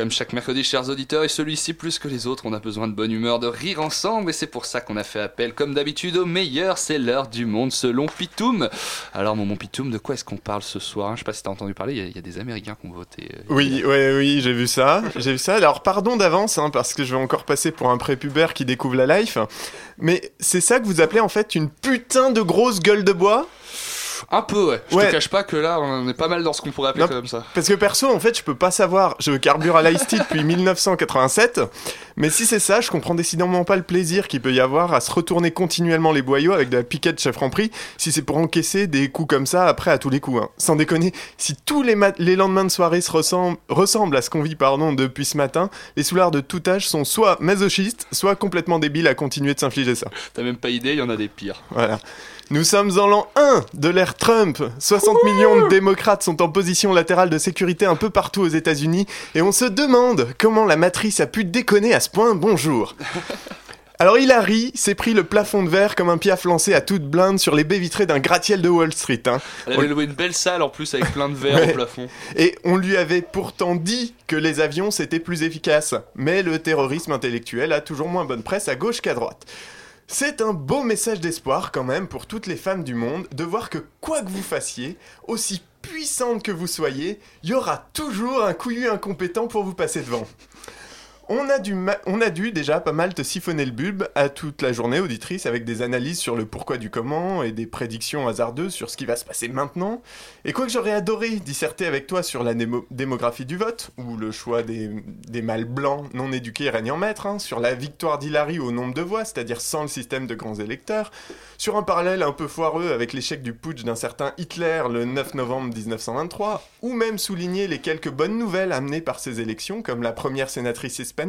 Comme chaque mercredi, chers auditeurs, et celui-ci plus que les autres, on a besoin de bonne humeur, de rire ensemble, et c'est pour ça qu'on a fait appel, comme d'habitude, au meilleur, c'est l'heure du monde selon Pitoum. Alors, mon Pitoum, de quoi est-ce qu'on parle ce soir? Je sais pas si t'as entendu parler, il y, a des Américains qui ont voté. Euh, oui, oui, oui, j'ai vu ça, j'ai vu ça. Alors, pardon d'avance, hein, parce que je vais encore passer pour un prépubère qui découvre la life, mais c'est ça que vous appelez en fait une putain de grosse gueule de bois? Un peu, ouais. Je te cache pas que là, on est pas mal dans ce qu'on pourrait appeler comme ça. Parce que perso, en fait, je peux pas savoir. Je carbure à l'ice depuis 1987. Mais si c'est ça, je comprends décidément pas le plaisir qu'il peut y avoir à se retourner continuellement les boyaux avec de la piquette chef Franprix si c'est pour encaisser des coups comme ça après à tous les coups. Hein. Sans déconner, si tous les, les lendemains de soirée se ressemblent, ressemblent à ce qu'on vit pardon, depuis ce matin, les soulards de tout âge sont soit masochistes, soit complètement débiles à continuer de s'infliger ça. T'as même pas idée, il y en a des pires. Voilà. Nous sommes en l'an 1 de l'ère Trump. 60 millions de démocrates sont en position latérale de sécurité un peu partout aux États-Unis et on se demande comment la matrice a pu déconner à ce point. Bonjour. Alors Hillary s'est pris le plafond de verre comme un piaf lancé à toute blinde sur les baies vitrées d'un gratte-ciel de Wall Street. Hein. Elle avait loué une belle salle en plus avec plein de verre au plafond. Et on lui avait pourtant dit que les avions c'était plus efficace. Mais le terrorisme intellectuel a toujours moins bonne presse à gauche qu'à droite. C'est un beau message d'espoir quand même pour toutes les femmes du monde de voir que quoi que vous fassiez, aussi puissante que vous soyez, il y aura toujours un couillu incompétent pour vous passer devant. On a, dû déjà pas mal te siphonner le bulbe à toute la journée, auditrice, avec des analyses sur le pourquoi du comment et des prédictions hasardeuses sur ce qui va se passer maintenant. Et quoi que j'aurais adoré disserter avec toi sur la démographie du vote, ou le choix des, mâles blancs non éduqués règne en maître, hein, sur la victoire d'Hillary au nombre de voix, c'est-à-dire sans le système de grands électeurs, sur un parallèle un peu foireux avec l'échec du putsch d'un certain Hitler le 9 novembre 1923, ou même souligner les quelques bonnes nouvelles amenées par ces élections, comme la première sénatrice espagnole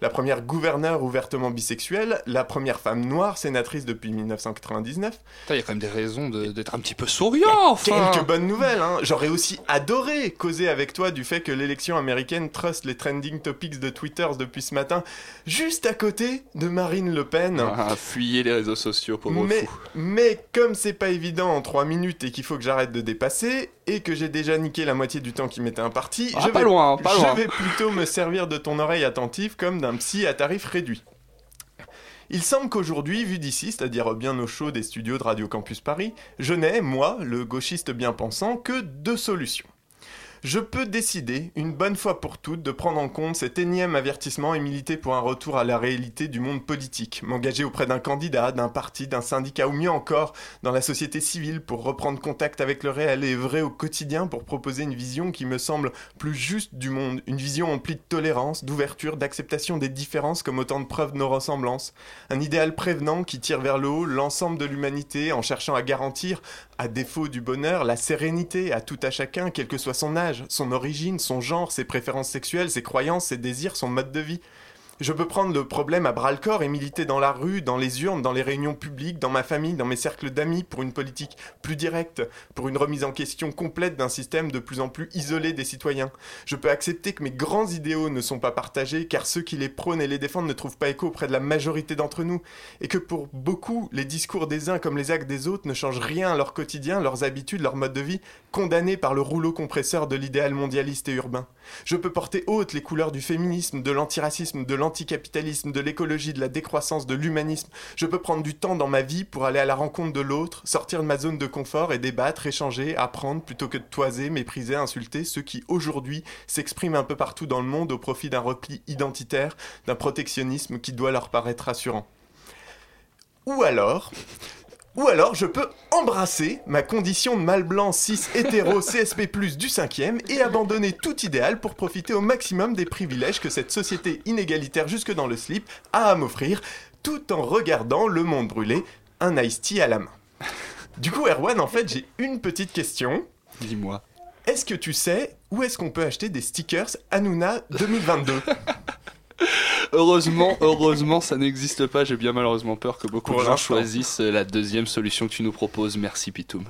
la première gouverneure ouvertement bisexuelle, la première femme noire sénatrice depuis 1999. Il y a quand même des raisons d'être un petit peu souriant, enfin. Quelques bonnes nouvelles, hein. J'aurais aussi adoré causer avec toi du fait que l'élection américaine trust les trending topics de Twitter depuis ce matin, juste à côté de Marine Le Pen. Ah, fuyez les réseaux sociaux, pour mais, fou. Mais comme c'est pas évident en 3 minutes et qu'il faut que j'arrête de dépasser, et que j'ai déjà niqué la moitié du temps qui m'était imparti, ah, je, vais, loin, je vais plutôt me servir de ton oreille attentive comme d'un psy à tarif réduit. Il semble qu'aujourd'hui, vu d'ici, c'est-à-dire bien au chaud des studios de Radio Campus Paris, je n'ai, moi, le gauchiste bien pensant, que deux solutions je peux décider, une bonne fois pour toutes, de prendre en compte cet énième avertissement et militer pour un retour à la réalité du monde politique, m'engager auprès d'un candidat, d'un parti, d'un syndicat ou mieux encore dans la société civile pour reprendre contact avec le réel et vrai au quotidien pour proposer une vision qui me semble plus juste du monde, une vision emplie de tolérance, d'ouverture, d'acceptation des différences comme autant de preuves de nos ressemblances, un idéal prévenant qui tire vers le haut l'ensemble de l'humanité en cherchant à garantir, à défaut du bonheur, la sérénité à tout à chacun, quel que soit son âge, son origine, son genre, ses préférences sexuelles, ses croyances, ses désirs, son mode de vie. Je peux prendre le problème à bras le corps et militer dans la rue, dans les urnes, dans les réunions publiques, dans ma famille, dans mes cercles d'amis pour une politique plus directe, pour une remise en question complète d'un système de plus en plus isolé des citoyens. Je peux accepter que mes grands idéaux ne sont pas partagés car ceux qui les prônent et les défendent ne trouvent pas écho auprès de la majorité d'entre nous et que pour beaucoup, les discours des uns comme les actes des autres ne changent rien à leur quotidien, leurs habitudes, leur mode de vie, condamnés par le rouleau compresseur de l'idéal mondialiste et urbain. Je peux porter haute les couleurs du féminisme, de l'antiracisme, de l'anticapitalisme, de l'écologie, de la décroissance, de l'humanisme. Je peux prendre du temps dans ma vie pour aller à la rencontre de l'autre, sortir de ma zone de confort et débattre, échanger, apprendre plutôt que de toiser, mépriser, insulter ceux qui aujourd'hui s'expriment un peu partout dans le monde au profit d'un repli identitaire, d'un protectionnisme qui doit leur paraître rassurant. Ou alors, ou alors je peux embrasser ma condition de mâle blanc 6 hétéro CSP+, du 5ème et abandonner tout idéal pour profiter au maximum des privilèges que cette société inégalitaire jusque dans le slip a à m'offrir, tout en regardant le monde brûler, un ice tea à la main. Du coup, Erwan, en fait, j'ai une petite question. Dis-moi. Est-ce que tu sais où est-ce qu'on peut acheter des stickers Hanouna 2022 heureusement, heureusement, ça n'existe pas. J'ai bien malheureusement peur que beaucoup de gens choisissent la deuxième solution que tu nous proposes. Merci Pitoum.